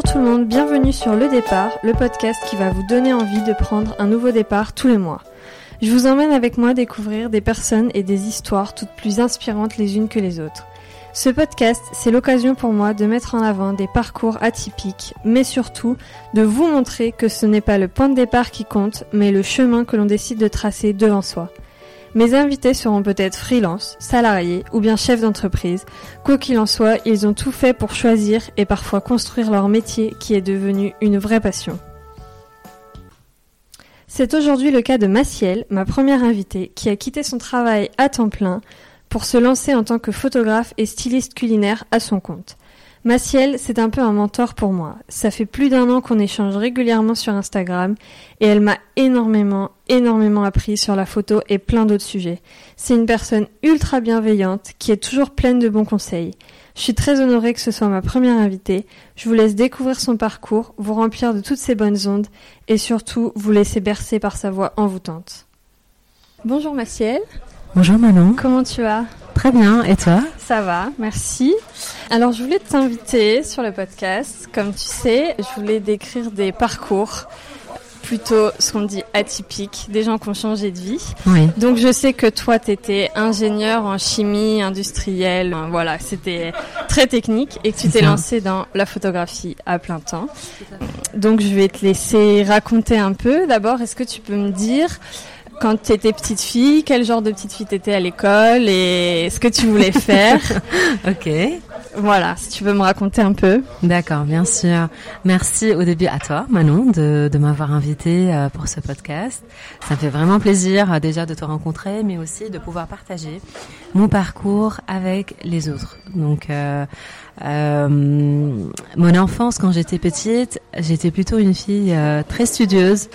Bonjour tout le monde, bienvenue sur Le Départ, le podcast qui va vous donner envie de prendre un nouveau départ tous les mois. Je vous emmène avec moi découvrir des personnes et des histoires toutes plus inspirantes les unes que les autres. Ce podcast, c'est l'occasion pour moi de mettre en avant des parcours atypiques, mais surtout de vous montrer que ce n'est pas le point de départ qui compte, mais le chemin que l'on décide de tracer devant soi. Mes invités seront peut-être freelance, salariés ou bien chefs d'entreprise. Quoi qu'il en soit, ils ont tout fait pour choisir et parfois construire leur métier qui est devenu une vraie passion. C'est aujourd'hui le cas de Maciel, ma première invitée, qui a quitté son travail à temps plein pour se lancer en tant que photographe et styliste culinaire à son compte. Maciel, c'est un peu un mentor pour moi. Ça fait plus d'un an qu'on échange régulièrement sur Instagram et elle m'a énormément, énormément appris sur la photo et plein d'autres sujets. C'est une personne ultra bienveillante qui est toujours pleine de bons conseils. Je suis très honorée que ce soit ma première invitée. Je vous laisse découvrir son parcours, vous remplir de toutes ses bonnes ondes et surtout vous laisser bercer par sa voix envoûtante. Bonjour Maciel. Bonjour Manon. Comment tu vas? Très bien, et toi Ça va, merci. Alors je voulais t'inviter sur le podcast. Comme tu sais, je voulais décrire des parcours plutôt ce qu'on dit atypiques, des gens qui ont changé de vie. Oui. Donc je sais que toi tu étais ingénieur en chimie industrielle, voilà, c'était très technique et que tu t'es lancé dans la photographie à plein temps. Donc je vais te laisser raconter un peu. D'abord, est-ce que tu peux me dire quand tu étais petite fille, quel genre de petite fille t'étais à l'école et ce que tu voulais faire. ok. Voilà, si tu veux me raconter un peu. D'accord, bien sûr. Merci au début à toi, Manon, de, de m'avoir invité euh, pour ce podcast. Ça me fait vraiment plaisir euh, déjà de te rencontrer, mais aussi de pouvoir partager mon parcours avec les autres. Donc, euh, euh, mon enfance, quand j'étais petite, j'étais plutôt une fille euh, très studieuse.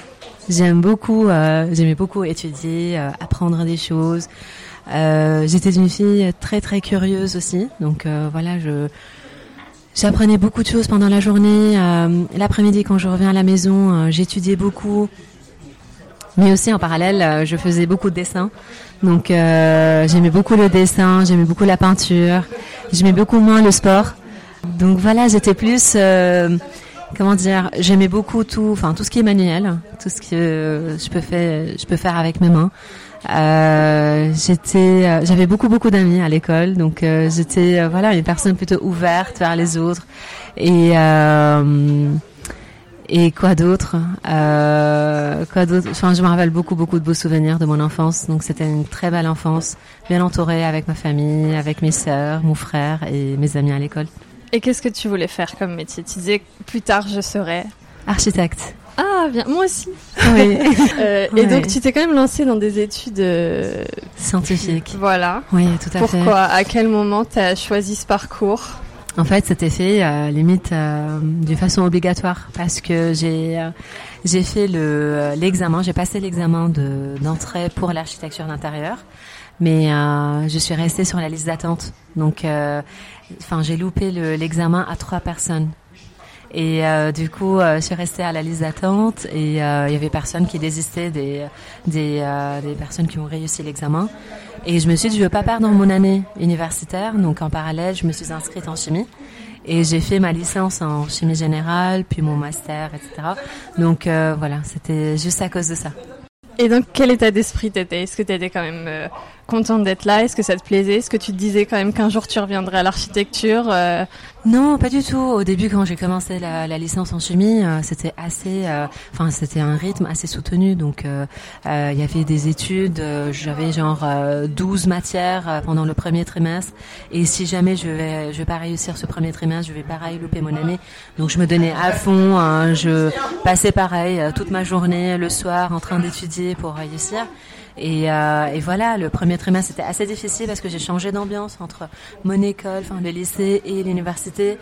J'aime beaucoup, euh, j'aimais beaucoup étudier, euh, apprendre des choses. Euh, j'étais une fille très très curieuse aussi, donc euh, voilà, je j'apprenais beaucoup de choses pendant la journée. Euh, L'après-midi, quand je reviens à la maison, euh, j'étudiais beaucoup, mais aussi en parallèle, je faisais beaucoup de dessins. Donc j'aimais beaucoup le dessin, j'aimais beaucoup la peinture, j'aimais beaucoup moins le sport. Donc voilà, j'étais plus comment dire, j'aimais beaucoup tout, enfin tout ce qui est manuel, tout ce que je peux faire, je peux faire avec mes mains. Euh, j'étais, euh, j'avais beaucoup beaucoup d'amis à l'école, donc euh, j'étais voilà une personne plutôt ouverte vers les autres et et quoi d'autre Quoi d'autre Enfin, je me rappelle beaucoup beaucoup de beaux souvenirs de mon enfance, donc c'était une très belle enfance, bien entourée avec ma famille, avec mes sœurs, mon frère et mes amis à l'école. Et qu'est-ce que tu voulais faire comme métier? Tu disais plus tard je serais. Architecte. Ah bien, moi aussi. Oui. Euh, Et donc tu t'es quand même lancé dans des études euh, Scientifique. Voilà. Oui, tout à fait. Pourquoi? À quel moment tu as choisi ce parcours? En fait, c'était fait euh, limite euh, d'une façon obligatoire parce que j'ai euh, j'ai fait le l'examen, j'ai passé l'examen de d'entrée pour l'architecture d'intérieur, mais je suis restée sur la liste d'attente. Donc, enfin, j'ai loupé le- l'examen à trois personnes. Et euh, du coup, euh, je suis restée à la liste d'attente et euh, il y avait personne qui désistait des des, euh, des personnes qui ont réussi l'examen. Et je me suis dit, je veux pas perdre mon année universitaire, donc en parallèle, je me suis inscrite en chimie. Et j'ai fait ma licence en chimie générale, puis mon master, etc. Donc euh, voilà, c'était juste à cause de ça. Et donc quel état d'esprit t'étais? Est-ce que t'étais quand même euh, contente d'être là Est-ce que ça te plaisait? Est-ce que tu te disais quand même qu'un jour tu reviendrais à l'architecture euh, Non, pas du tout. Au début, quand j'ai commencé la, licence en chimie, euh, c'était assez, euh, enfin, c'était un rythme assez soutenu. Donc, il y avait des études. J'avais genre euh, 12 matières pendant le premier trimestre. Et si jamais je vais, je vais pas réussir ce premier trimestre, je vais pareil louper mon année. Donc, je me donnais à fond. hein, je passais pareil toute ma journée, le soir, en train d'étudier pour réussir. Et, euh, et voilà, le premier trimestre c'était assez difficile parce que j'ai changé d'ambiance entre mon école, enfin le lycée et l'université.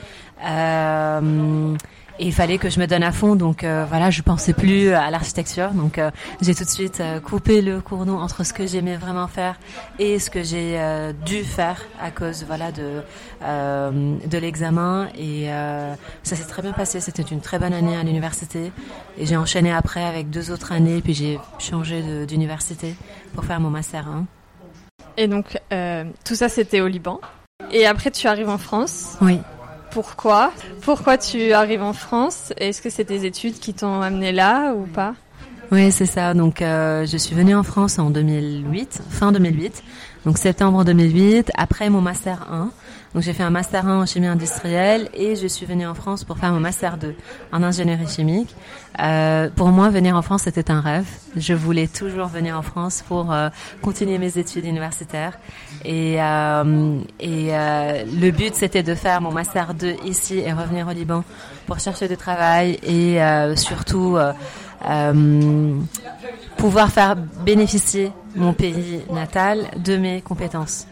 Euh, et il fallait que je me donne à fond, donc euh, voilà, je pensais plus à l'architecture, donc euh, j'ai tout de suite euh, coupé le cordon entre ce que j'aimais vraiment faire et ce que j'ai euh, dû faire à cause voilà de de l'examen et ça s'est très bien passé. C'était une très bonne année à l'université et j'ai enchaîné après avec deux autres années, puis j'ai changé d'université pour faire mon master 1. Et donc tout ça c'était au Liban. Et après tu arrives en France. Oui. Pourquoi? Pourquoi tu arrives en France? Est-ce que c'est tes études qui t'ont amené là ou pas? Oui, c'est ça. Donc, euh, je suis venue en France en 2008, fin 2008. Donc, septembre 2008, après mon master 1. Donc, j'ai fait un master 1 en chimie industrielle et je suis venue en France pour faire mon master 2 en ingénierie chimique. Euh, pour moi, venir en France, c'était un rêve. Je voulais toujours venir en France pour euh, continuer mes études universitaires. Et, euh, et euh, le but, c'était de faire mon master 2 ici et revenir au Liban pour chercher du travail et euh, surtout pouvoir faire bénéficier mon pays natal de mes compétences.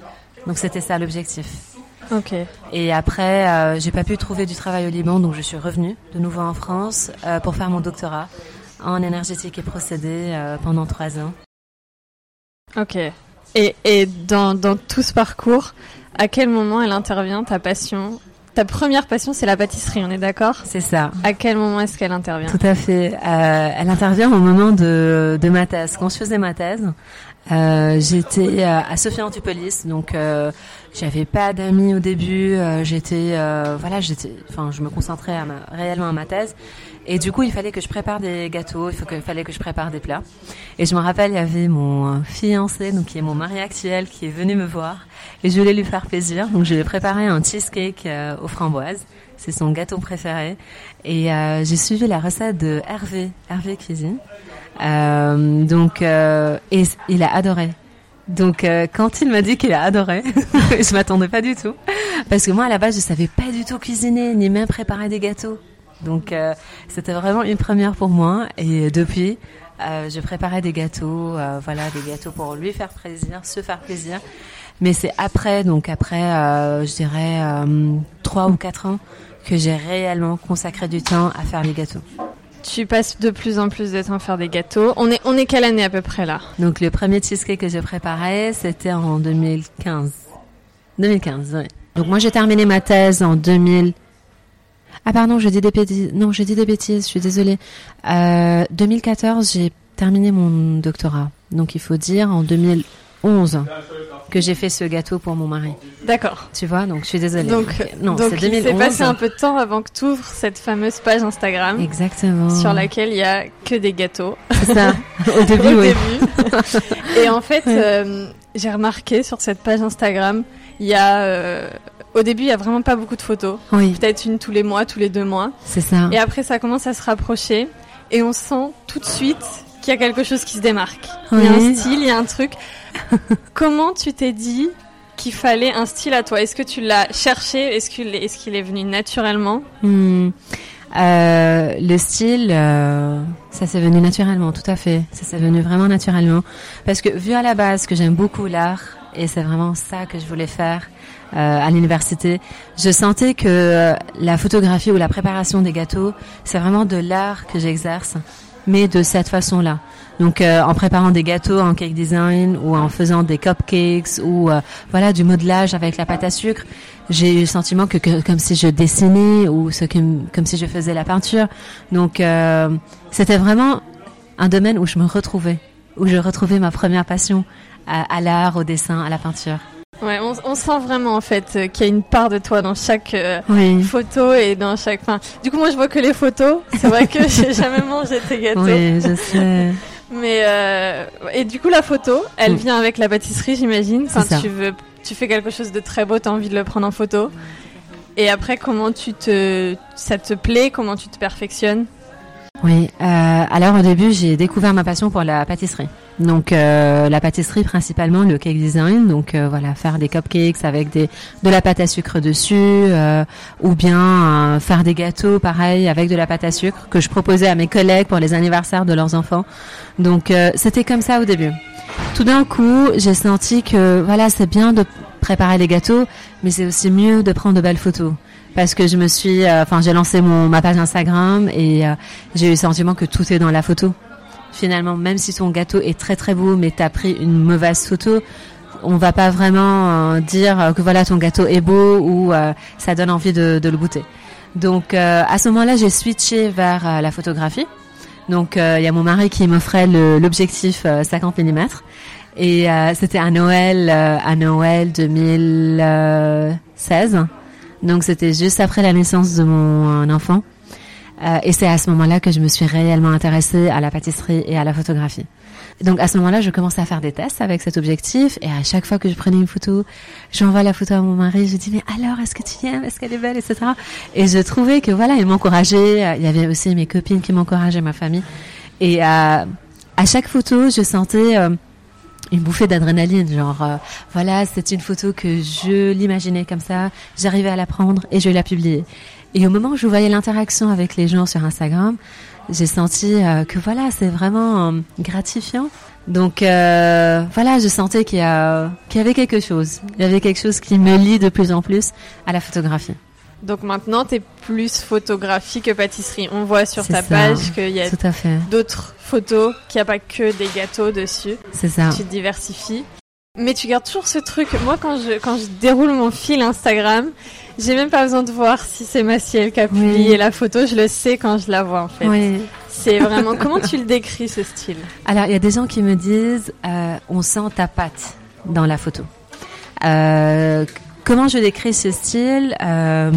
Donc c'était ça l'objectif. Ok. Et après, euh, j'ai pas pu trouver du travail au Liban, donc je suis revenue de nouveau en France euh, pour faire mon doctorat en énergétique et procédés euh, pendant trois ans. Ok. Et, et dans, dans tout ce parcours, à quel moment elle intervient ta passion? Ta première passion, c'est la pâtisserie, on est d'accord? C'est ça. À quel moment est-ce qu'elle intervient? Tout à fait. Euh, elle intervient au moment de, de ma thèse. Quand je faisais ma thèse, euh, j'étais euh, à Sophia Antipolis, donc euh, j'avais pas d'amis au début. euh, j'étais, euh, voilà, j'étais, enfin, je me concentrais à ma, réellement à ma thèse. Et du coup, il fallait que je prépare des gâteaux, il faut que- fallait que je prépare des plats. Et je me rappelle, il y avait mon fiancé, donc qui est mon mari actuel, qui est venu me voir. Et je voulais lui faire plaisir, donc je lui ai préparé un cheesecake aux framboises. C'est son gâteau préféré. Et euh, j'ai suivi la recette de Hervé, Hervé Cuisine. Euh, donc, euh, et il a adoré. Donc, euh, quand il m'a dit qu'il a adoré, je m'attendais pas du tout, parce que moi à la base je savais pas du tout cuisiner ni même préparer des gâteaux. Donc, euh, c'était vraiment une première pour moi. Et depuis, euh, je préparais des gâteaux, euh, voilà, des gâteaux pour lui faire plaisir, se faire plaisir. Mais c'est après, donc après, euh, je dirais euh, trois ou quatre ans, que j'ai réellement consacré du temps à faire les gâteaux. Tu passes de plus en plus de temps à faire des gâteaux. On est, on est quelle année à peu près là? Donc le premier cheesecake que j'ai préparé, c'était en 2015. 2015, oui. Donc moi j'ai terminé ma thèse en 2000. Ah pardon, je dis des bêtises. Non, je dis des bêtises. Je suis désolée. Euh, 2014, j'ai terminé mon doctorat. Donc il faut dire en 2011 que j'ai fait ce gâteau pour mon mari. D'accord. Tu vois, donc je suis désolée. Donc, non, donc c'est il 2011. s'est passé un peu de temps avant que tu ouvres cette fameuse page Instagram Exactement. sur laquelle il y a que des gâteaux. C'est ça. Au début, au oui. début. Et en fait, euh, j'ai remarqué sur cette page Instagram, il y a euh, au début, il y a vraiment pas beaucoup de photos. Oui, Peut-être une tous les mois, tous les deux mois. c'est ça. Et après, ça commence à se rapprocher et on sent tout de suite qu'il y a quelque chose qui se démarque. Il y a un Oui. style, il y a un truc. Comment tu t'es dit qu'il fallait un style à toi? Est-ce que tu l'as cherché? Est-ce qu'il est, venu naturellement? Hmm. Euh, le style, euh, ça s'est venu naturellement, tout à fait. Ça s'est venu vraiment naturellement. Parce que vu à la base que j'aime beaucoup l'art, et c'est vraiment ça que je voulais faire à l'université, je sentais que euh, la photographie ou la préparation des gâteaux, c'est vraiment de l'art que j'exerce, mais de cette façon-là. Donc euh, en préparant des gâteaux en cake design ou en faisant des cupcakes ou euh, voilà du modelage avec la pâte à sucre, j'ai eu le sentiment que, que comme si je dessinais ou ce que, comme si je faisais la peinture. Donc euh, c'était vraiment un domaine où je me retrouvais, où je retrouvais ma première passion à, à l'art, au dessin, à la peinture. Ouais, on, on sent vraiment en fait euh, qu'il y a une part de toi dans chaque euh, Oui. photo et dans chaque. Enfin, du coup, moi, je vois que les photos. C'est vrai que j'ai jamais mangé tes gâteaux. Oui, je sais. Mais euh, et du coup, la photo, elle Mm. vient avec la pâtisserie, j'imagine. Enfin, C'est ça. tu veux, tu fais quelque chose de très beau, t'as envie de le prendre en photo. Et après, comment tu te, ça te plaît? Comment tu te perfectionnes? Oui. Euh, alors au début, j'ai découvert ma passion pour la pâtisserie. Donc euh, la pâtisserie principalement le cake design. Donc euh, voilà, faire des cupcakes avec des de la pâte à sucre dessus, euh, ou bien euh, faire des gâteaux pareil avec de la pâte à sucre que je proposais à mes collègues pour les anniversaires de leurs enfants. Donc euh, c'était comme ça au début. Tout d'un coup, j'ai senti que voilà, c'est bien de préparer les gâteaux, mais c'est aussi mieux de prendre de belles photos. Parce que je me suis, euh, enfin, j'ai lancé mon ma page Instagram et euh, j'ai eu le sentiment que tout est dans la photo. Finalement, même si ton gâteau est très très beau, mais t'as pris une mauvaise photo, on va pas vraiment euh, dire que voilà ton gâteau est beau ou ça donne envie de, de le goûter. Donc à ce moment-là, j'ai switché vers la photographie. Donc il y a mon mari qui m'offrait l'objectif euh, 50 mm et euh, c'était à Noël, à Noël 2016. Donc c'était juste après la naissance de mon enfant. Euh, et c'est à ce moment-là que je me suis réellement intéressée à la pâtisserie et à la photographie. Donc à ce moment-là, je commençais à faire des tests avec cet objectif et à chaque fois que je prenais une photo, j'envoie la photo à mon mari, je dis mais alors est-ce que tu aimes, est-ce qu'elle est belle, etc. Et je trouvais que voilà, il m'encourageait. Il y avait aussi mes copines qui m'encourageaient, ma famille. Et à, à chaque photo, je sentais euh, une bouffée d'adrénaline, genre euh, voilà, c'est une photo que je l'imaginais comme ça, j'arrivais à la prendre et je la publiais. Et au moment où je voyais l'interaction avec les gens sur Instagram, j'ai senti euh, que voilà, c'est vraiment euh, gratifiant. Donc euh, voilà, je sentais qu'il y, qu'il y avait quelque chose. Il y avait quelque chose qui me lie de plus en plus à la photographie. Donc maintenant, tu es plus photographie que pâtisserie. On voit sur ta page qu'il y a d'autres photos, qu'il n'y a pas que des gâteaux dessus. C'est ça. Tu te diversifies. Mais tu gardes toujours ce truc. Moi, quand je, quand je déroule mon fil Instagram, j'ai même pas besoin de voir si c'est Maciel qui a publié la photo. Je le sais quand je la vois, en fait. Oui. C'est vraiment. Comment tu le décris, ce style? Alors, il y a des gens qui me disent euh, on sent ta patte dans la photo. Euh, comment je décris ce style euh,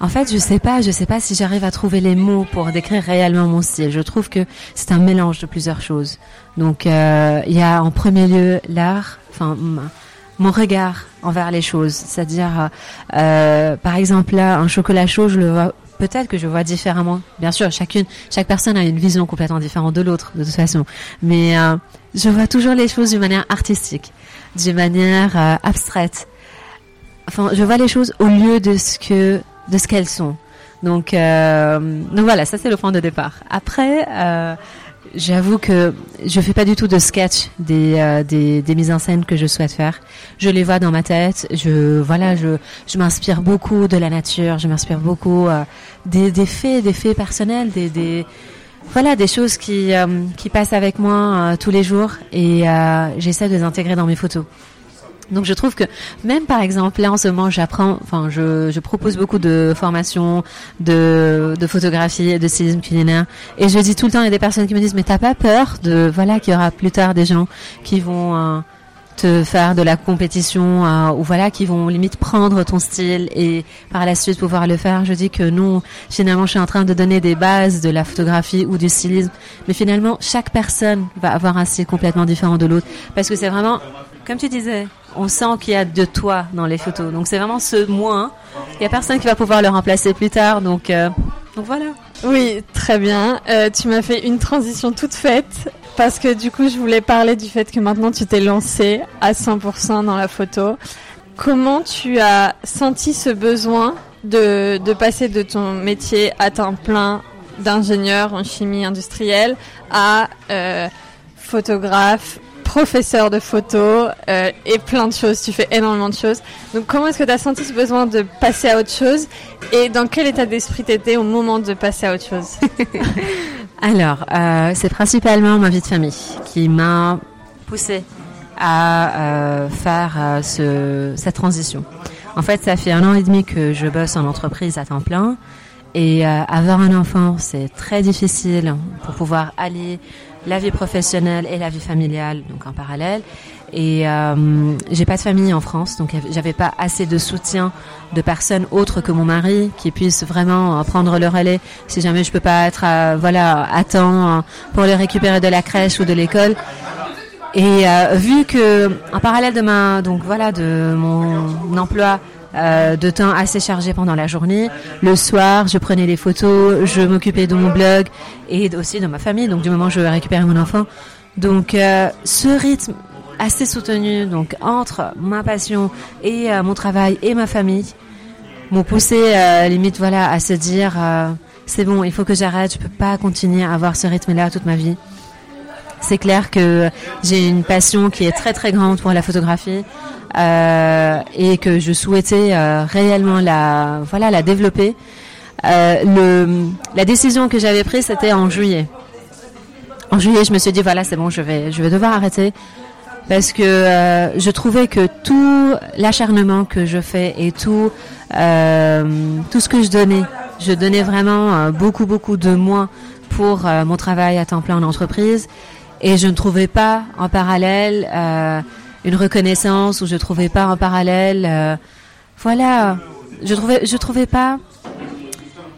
en fait, je sais pas, je sais pas si j'arrive à trouver les mots pour décrire réellement mon style. Je trouve que c'est un mélange de plusieurs choses. Donc, euh, il y a en premier lieu l'art, enfin mon regard envers les choses, c'est-à-dire, euh, par exemple là, un chocolat chaud, je le vois peut-être que je vois différemment. Bien sûr, chacune, chaque personne a une vision complètement différente de l'autre, de toute façon. Mais euh, je vois toujours les choses d'une manière artistique, d'une manière euh, abstraite. Enfin, je vois les choses au lieu de ce que de ce qu'elles sont. Donc, euh, donc voilà, ça c'est le point de départ. Après, euh, j'avoue que je fais pas du tout de sketch des, euh, des, des mises en scène que je souhaite faire. Je les vois dans ma tête. Je voilà, je je m'inspire beaucoup de la nature. Je m'inspire beaucoup euh, des, des faits, des faits personnels, des, des voilà des choses qui euh, qui passent avec moi tous les jours et j'essaie de les intégrer dans mes photos. Donc je trouve que même par exemple là en ce moment j'apprends, enfin je, je propose beaucoup de formations de, de photographie de stylisme culinaire et je dis tout le temps il y a des personnes qui me disent mais t'as pas peur de voilà qu'il y aura plus tard des gens qui vont euh, te faire de la compétition euh, ou voilà qui vont limite prendre ton style et par la suite pouvoir le faire. Je dis que non, finalement je suis en train de donner des bases de la photographie ou du stylisme, mais finalement chaque personne va avoir un style complètement différent de l'autre. Parce que c'est vraiment comme tu disais, on sent qu'il y a de toi dans les photos. Donc c'est vraiment ce moins. Il n'y a personne qui va pouvoir le remplacer plus tard. Donc, euh, donc voilà. Oui, très bien. Euh, tu m'as fait une transition toute faite parce que du coup je voulais parler du fait que maintenant tu t'es lancé à 100% dans la photo. Comment tu as senti ce besoin de, de passer de ton métier à temps plein d'ingénieur en chimie industrielle à euh, photographe professeur de photo euh, et plein de choses. Tu fais énormément de choses. Donc comment est-ce que tu as senti ce besoin de passer à autre chose? Et dans quel état d'esprit tu étais au moment de passer à autre chose? Alors, euh, c'est principalement ma vie de famille qui m'a poussé à euh, faire ce, cette transition. En fait, ça fait un an et demi que je bosse en entreprise à temps plein. Et avoir un enfant, c'est très difficile pour pouvoir aller la vie professionnelle et la vie familiale, donc en parallèle. Et euh, j'ai pas de famille en France, donc j'avais pas assez de soutien de personnes autres que mon mari qui puissent vraiment euh, prendre le relais si jamais je peux pas être à, voilà à temps euh, pour le récupérer de la crèche ou de l'école. Et euh, vu que en parallèle de ma donc voilà de mon emploi euh, de temps assez chargé pendant la journée. Le soir, je prenais les photos, je m'occupais de mon blog et aussi de ma famille. Donc du moment où je récupérais mon enfant. Donc euh, ce rythme assez soutenu, donc entre ma passion et euh, mon travail et ma famille, m'ont poussé limite voilà à se dire c'est bon, il faut que j'arrête, je peux pas continuer à avoir ce rythme-là toute ma vie. C'est clair que j'ai une passion qui est très très grande pour la photographie euh, et que je souhaitais euh, réellement la voilà la développer. Euh, le, la décision que j'avais prise c'était en juillet. En juillet, je me suis dit voilà c'est bon, je vais je vais devoir arrêter parce que euh, je trouvais que tout l'acharnement que je fais et tout euh, tout ce que je donnais, je donnais vraiment beaucoup beaucoup de moi pour mon travail à temps plein en entreprise et je ne trouvais pas en parallèle euh, une reconnaissance ou je trouvais pas en parallèle euh, voilà je trouvais, je trouvais pas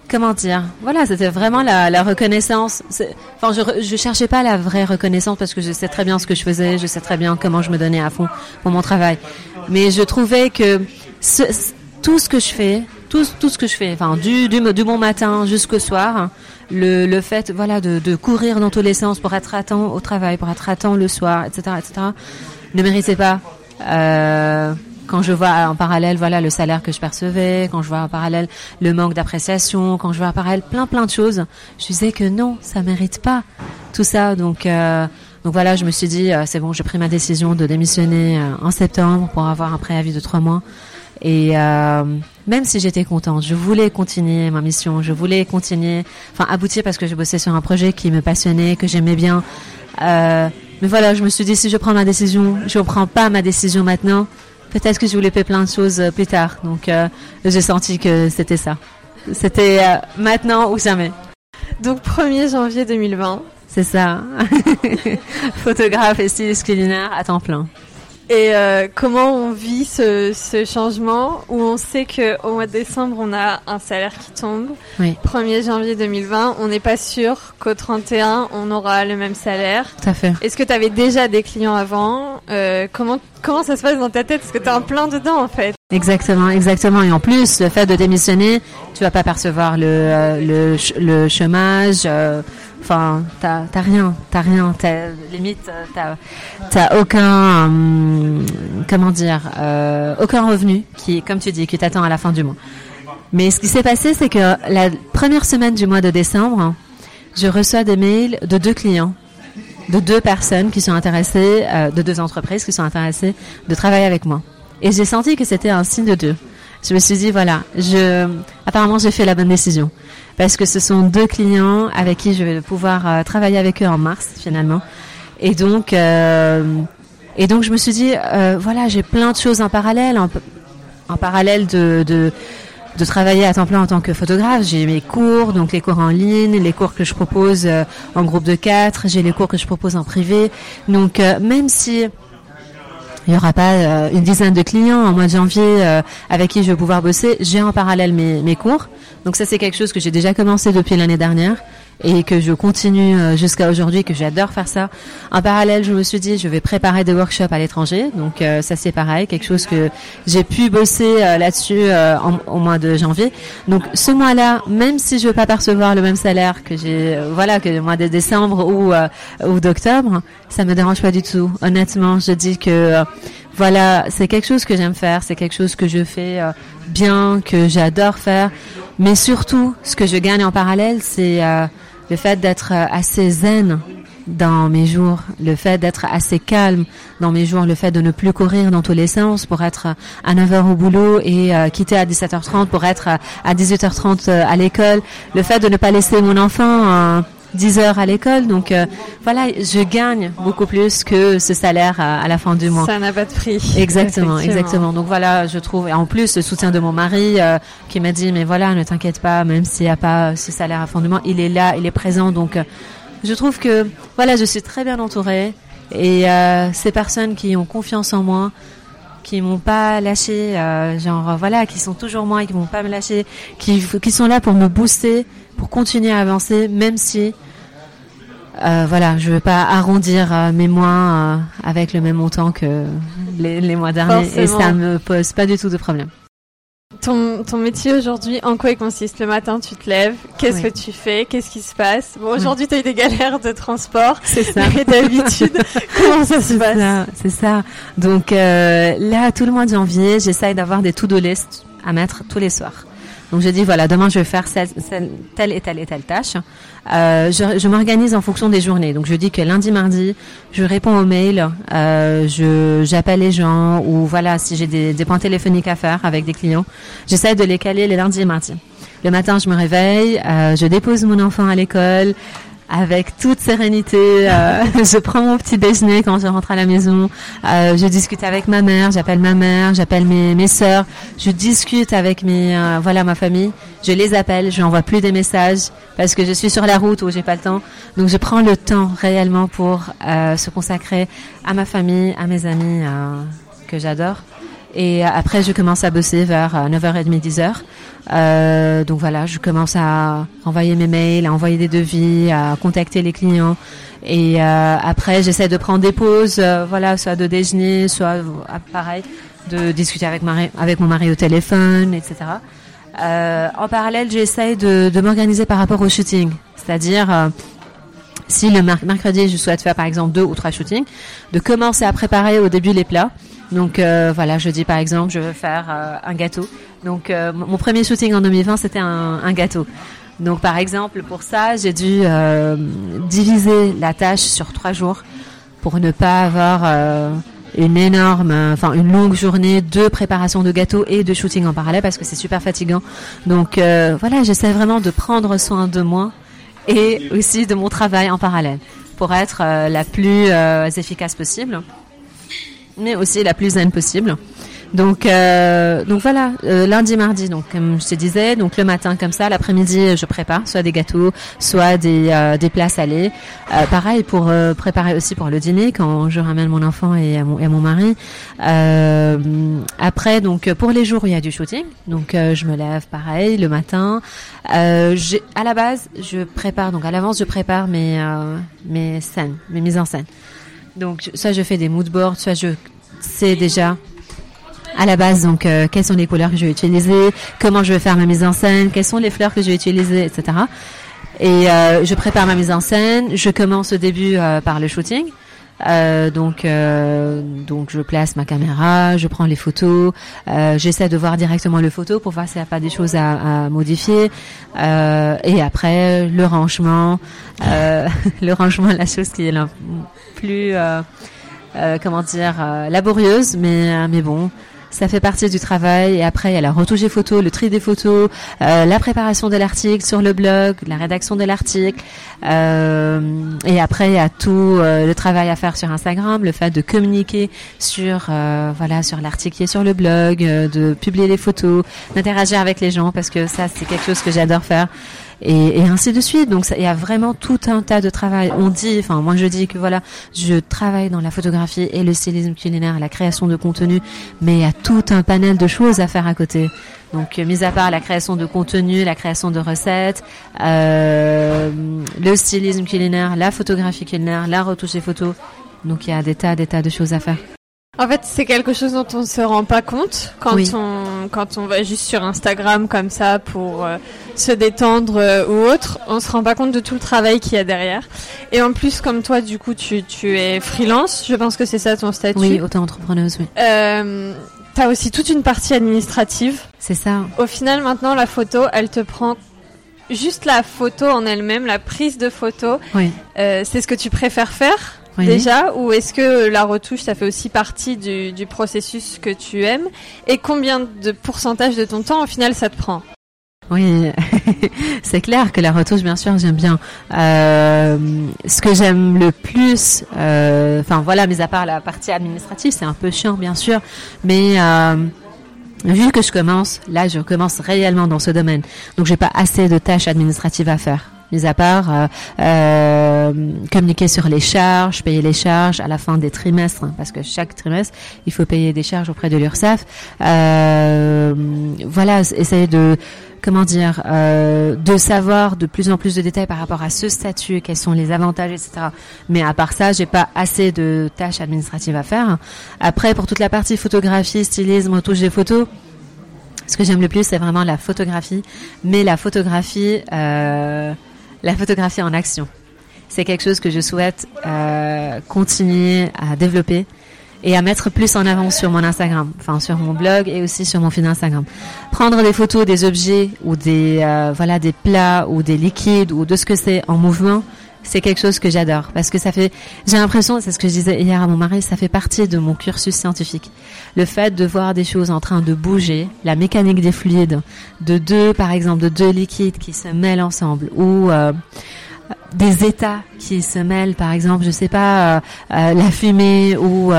comment dire Voilà, c'était vraiment la, la reconnaissance. Enfin, je, je cherchais pas la vraie reconnaissance parce que je sais très bien ce que je faisais, je sais très bien comment je me donnais à fond pour mon travail. Mais je trouvais que ce, tout ce que je fais, tout, tout ce que je fais, enfin du, du, du bon matin jusqu'au soir, le, le fait voilà de, de courir dans tous les sens pour être à temps au travail, pour être à temps le soir, etc., etc., ne méritait pas. Euh, quand je vois en parallèle voilà le salaire que je percevais, quand je vois en parallèle le manque d'appréciation, quand je vois en parallèle plein plein de choses, je disais que non, ça mérite pas tout ça. Donc euh, donc voilà, je me suis dit euh, c'est bon, j'ai pris ma décision de démissionner euh, en septembre pour avoir un préavis de trois mois. Et euh, même si j'étais contente, je voulais continuer ma mission, je voulais continuer, enfin aboutir parce que je bossais sur un projet qui me passionnait, que j'aimais bien. Euh, mais voilà, je me suis dit si je prends ma décision, je ne prends pas ma décision maintenant, peut-être que je voulais faire plein de choses euh, plus tard. Donc euh, j'ai senti que c'était ça. C'était euh, maintenant ou jamais. Donc 1er janvier 2020. C'est ça. Photographe et styliste culinaire à temps plein. Et euh, comment on vit ce, ce, changement où on sait que au mois de décembre on a un salaire qui tombe. Oui. 1er janvier 2020, on n'est pas sûr qu'au 31 on aura le même salaire. Tout à fait. Est-ce que tu avais déjà des clients avant? Euh, Comment comment ça se passe dans ta tête? Parce que tu es en plein dedans en fait. Exactement, exactement. Et en plus, le fait de démissionner, tu vas pas percevoir le euh, le, le chômage. Enfin, t'as rien, t'as rien, t'as limite, t'as t'as aucun, hum, comment dire, euh, aucun revenu qui, comme tu dis, qui t'attend à la fin du mois. Mais ce qui s'est passé, c'est que la première semaine du mois de décembre, je reçois des mails de deux clients, de deux personnes qui sont intéressées, euh, de deux entreprises qui sont intéressées de travailler avec moi. Et j'ai senti que c'était un signe de Dieu. Je me suis dit voilà, je apparemment j'ai fait la bonne décision parce que ce sont deux clients avec qui je vais pouvoir euh, travailler avec eux en mars finalement. Et donc euh, et donc je me suis dit euh, voilà, j'ai plein de choses en parallèle en, en parallèle de, de de travailler à temps plein en tant que photographe. J'ai mes cours, donc les cours en ligne, les cours que je propose euh, en groupe de quatre, j'ai les cours que je propose en privé. Donc euh, même si il n'y aura pas euh, une dizaine de clients en mois de janvier euh, avec qui je vais pouvoir bosser. J'ai en parallèle mes, mes cours. Donc ça, c'est quelque chose que j'ai déjà commencé depuis l'année dernière et que je continue euh, jusqu'à aujourd'hui, que j'adore faire ça. En parallèle, je me suis dit, je vais préparer des workshops à l'étranger. Donc euh, ça, c'est pareil, quelque chose que j'ai pu bosser euh, là-dessus euh, au mois de janvier. Donc ce mois-là, même si je ne vais pas percevoir le même salaire que j'ai, euh, voilà, que le mois de décembre ou, euh, ou d'octobre, ça me dérange pas du tout. Honnêtement, je dis que voilà, c'est quelque chose que j'aime faire, c'est quelque chose que je fais euh, bien, que j'adore faire. Mais surtout, ce que je gagne en parallèle, c'est euh, le fait d'être euh, assez zen dans mes jours, le fait d'être assez calme dans mes jours, le fait de ne plus courir dans tous les sens pour être à 9h au boulot et euh, quitter à 17h30 pour être euh, à 18h30 euh, à l'école, le fait de ne pas laisser mon enfant euh, 10 heures à l'école. Donc euh, voilà, je gagne beaucoup plus que ce salaire à, à la fin du mois. Ça n'a pas de prix. Exactement, exactement. Donc voilà, je trouve, et en plus le soutien de mon mari euh, qui m'a dit, mais voilà, ne t'inquiète pas, même s'il n'y a pas ce salaire à fond du mois, il est là, il est présent. Donc euh, je trouve que voilà, je suis très bien entourée et ces personnes qui ont confiance en moi, qui m'ont pas lâché, euh, genre voilà, qui sont toujours moi et qui m'ont pas me lâcher, qui, qui sont là pour me booster, pour continuer à avancer, même si euh, voilà, je veux pas arrondir euh, mes mois euh, avec le même montant que les, les mois derniers et ça me pose pas du tout de problème. Ton, ton métier aujourd'hui, en quoi il consiste Le matin, tu te lèves, qu'est-ce Oui. que tu fais Qu'est-ce qui se passe Bon, aujourd'hui, tu as eu des galères de transport, C'est ça. mais d'habitude, comment ça se passe ça, c'est ça. Donc là, tout le mois de janvier, j'essaye d'avoir des to-do list à mettre tous les soirs. Donc je dis voilà, demain je vais faire telle et telle et telle tâche. Euh, je je m'organise en fonction des journées. Donc je dis que lundi, mardi, je réponds aux mails, euh, je j'appelle les gens ou voilà si j'ai des, des points téléphoniques à faire avec des clients, j'essaie de les caler les lundis et mardis. Le matin, je me réveille, euh, je dépose mon enfant à l'école avec toute sérénité. euh, je prends mon petit déjeuner quand je rentre à la maison. euh, je discute avec ma mère, j'appelle ma mère, j'appelle mes, mes sœurs. Je discute avec mes euh, voilà ma famille. Je les appelle, je n'envoie plus des messages parce que je suis sur la route où j'ai pas le temps. Donc je prends le temps réellement pour euh, se consacrer à ma famille, à mes amis euh, que j'adore. Et après, je commence à bosser vers 9h30, 10h. Euh, donc voilà, je commence à envoyer mes mails, à envoyer des devis, à contacter les clients. Et euh, après, j'essaie de prendre des pauses, euh, voilà, soit de déjeuner, soit pareil, de discuter avec, mon mari au téléphone, etc. Euh, en parallèle, j'essaie de, de m'organiser par rapport au shooting, c'est-à-dire euh, si le mercredi je souhaite faire par exemple deux ou trois shootings, de commencer à préparer au début les plats. Donc euh, voilà, je dis par exemple, je veux faire euh, un gâteau. Donc euh, mon premier shooting en 2020, c'était un, gâteau. Donc par exemple, pour ça, j'ai dû diviser la tâche sur trois jours pour ne pas avoir une énorme, enfin une longue journée de préparation de gâteaux et de shooting en parallèle parce que c'est super fatigant. Donc voilà, j'essaie vraiment de prendre soin de moi et aussi de mon travail en parallèle pour être la plus efficace possible mais aussi la plus zen possible. Donc, euh, donc voilà, euh, lundi, mardi, donc comme je te disais, donc le matin comme ça, l'après-midi, je prépare soit des gâteaux, soit des, euh, des plats salés. Euh, pareil pour euh, préparer aussi pour le dîner quand je ramène mon enfant et, mon, et mon mari. après, donc pour les jours où il y a du shooting, donc je me lève pareil le matin. à la base, je prépare donc à l'avance, je prépare mes mes scènes, mes mises en scène. Donc, soit je fais des mood boards, soit je sais déjà à la base, donc, euh, quelles sont les couleurs que je vais utiliser, comment je vais faire ma mise en scène, quelles sont les fleurs que je vais utiliser, etc. Et euh, je prépare ma mise en scène. Je commence au début euh, par le shooting. Euh, donc, euh, donc je place ma caméra, je prends les photos, euh, j'essaie de voir directement le photo pour voir s'il n'y a pas des choses à, à modifier. et après, le rangement, le rangement, la chose qui est la plus, comment dire, laborieuse, mais mais bon, ça fait partie du travail. Et après, il y a la retouche des photos, le tri des photos, euh, la préparation de l'article sur le blog, la rédaction de l'article. Euh, et après, il y a tout euh, le travail à faire sur Instagram, le fait de communiquer sur euh, voilà sur l'article qui est sur le blog, euh, de publier les photos, d'interagir avec les gens parce que ça, c'est quelque chose que j'adore faire et, et, ainsi de suite. Donc il y a vraiment tout un tas de travail. On dit, enfin moi je dis que voilà, je travaille dans la photographie et le stylisme culinaire, la création de contenu, mais il y a tout un panel de choses à faire à côté. Donc, mis à part la création de contenu, la création de recettes, euh, le stylisme culinaire, la photographie culinaire, la retouche des photos. Donc, il y a des tas, des tas de choses à faire. En fait, c'est quelque chose dont on ne se rend pas compte quand on quand on va juste sur Instagram comme ça pour euh, se détendre euh, ou autre. On se rend pas compte de tout le travail qu'il y a derrière. Et en plus, comme toi, du coup, tu tu es freelance. Je pense que c'est ça ton statut. Oui, auto-entrepreneuse. Oui. Euh, T'as aussi toute une partie administrative. C'est ça. Au final, maintenant, la photo, elle te prend juste la photo en elle-même, la prise de photo. Oui. Euh, c'est ce que tu préfères faire? Déjà Ou est-ce que la retouche, ça fait aussi partie du, du processus que tu aimes? Et combien de pourcentage de ton temps, au final, ça te prend? Oui, c'est clair que la retouche, bien sûr, j'aime bien. Euh, ce que j'aime le plus, euh, enfin voilà, mis à part la partie administrative, c'est un peu chiant, bien sûr, mais euh, vu que je commence, là, je commence réellement dans ce domaine, donc j'ai pas assez de tâches administratives à faire mis à part euh, euh, communiquer sur les charges, payer les charges à la fin des trimestres, hein, parce que chaque trimestre, il faut payer des charges auprès de l'URSSAF. Euh, voilà, essayer de comment dire, euh, de savoir de plus en plus de détails par rapport à ce statut, quels sont les avantages, etc. Mais à part ça, j'ai pas assez de tâches administratives à faire. Après, pour toute la partie photographie, stylisme, retouche des photos, ce que j'aime le plus, c'est vraiment la photographie, mais la photographie euh, la photographie en action. C'est quelque chose que je souhaite euh, continuer à développer et à mettre plus en avant sur mon Instagram, enfin sur mon blog et aussi sur mon fil Instagram. Prendre des photos des objets ou des euh, voilà des plats ou des liquides ou de ce que c'est en mouvement, c'est quelque chose que j'adore parce que ça fait j'ai l'impression c'est ce que je disais hier à mon mari ça fait partie de mon cursus scientifique. Le fait de voir des choses en train de bouger la mécanique des fluides de deux par exemple de deux liquides qui se mêlent ensemble ou euh, des états qui se mêlent par exemple je sais pas euh, euh, la fumée ou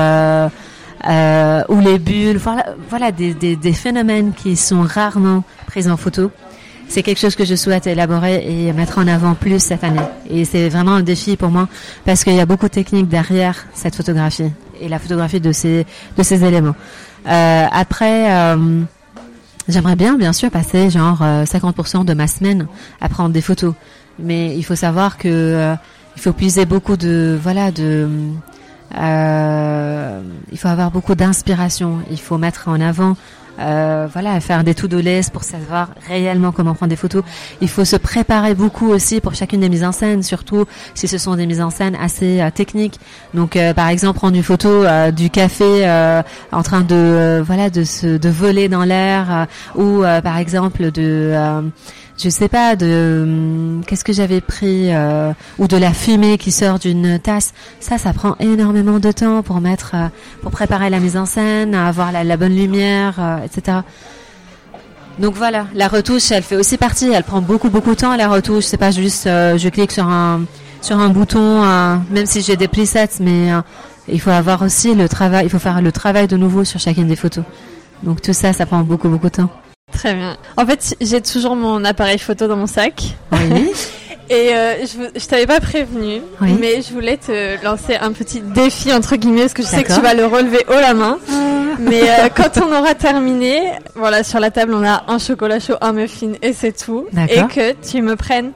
les bulles voilà, des phénomènes qui sont rarement pris en photo c'est quelque chose que je souhaite élaborer et mettre en avant plus cette année. Et c'est vraiment un défi pour moi parce qu'il y a beaucoup de techniques derrière cette photographie. et la photographie de ces de ces éléments. Euh, après, euh, j'aimerais bien, bien sûr, passer genre 50% de ma semaine à prendre des photos, mais il faut savoir que il faut puiser beaucoup de voilà de il faut avoir beaucoup d'inspiration. Il faut mettre en avant euh, voilà, faire des to-do list pour savoir réellement comment prendre des photos. Il faut se préparer beaucoup aussi pour chacune des mises en scène, surtout si ce sont des mises en scène assez euh, techniques. Donc, euh, par exemple, prendre une photo euh, du café en train de voilà de se de voler dans l'air, ou par exemple de je sais pas de hum, qu'est-ce que j'avais pris euh, ou de la fumée qui sort d'une tasse. Ça, ça prend énormément de temps pour mettre, euh, pour préparer la mise en scène, avoir la, bonne lumière, euh, etc. Donc voilà, la retouche, elle fait aussi partie. Elle prend beaucoup beaucoup de temps la retouche. C'est pas juste je clique sur un sur un bouton, même si j'ai des presets, mais il faut avoir aussi le travail. Il faut faire le travail de nouveau sur chacune des photos. Donc tout ça, ça prend beaucoup beaucoup de temps. Très bien. En fait, j'ai toujours mon appareil photo dans mon sac. Oui. Et euh, je, je t'avais pas prévenu, mais je voulais te lancer un petit défi entre guillemets, parce que je sais que tu vas le relever haut la main. Ah. Mais euh, quand on aura terminé, voilà, sur la table on a un chocolat chaud, un muffin et c'est tout. Et que tu me prennes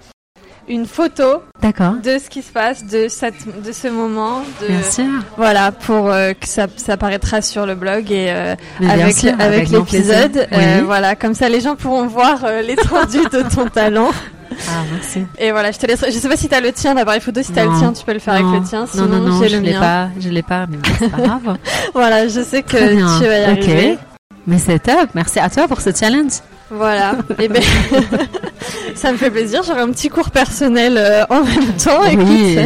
une photo de ce qui se passe, de, cette, de ce moment. De, Bien sûr. Voilà, pour euh, que ça, ça apparaîtra sur le blog et euh, avec, avec, l'épisode. Euh, voilà, comme ça les gens pourront voir l'étendue de ton talent. Ah, merci. Et voilà, je te laisse. Je sais pas si tu as le tien, d'appareil photo. Si tu as le tien, tu peux le faire avec le tien. Sinon, non, non, j'ai je mien. Pas, je l'ai pas, mais c'est pas grave. voilà, je sais que tu vas y arriver. Mais c'est top. Merci à toi pour ce challenge. Voilà. Et eh ben, ça me fait plaisir. J'aurai un petit cours personnel euh, en même temps. Oui.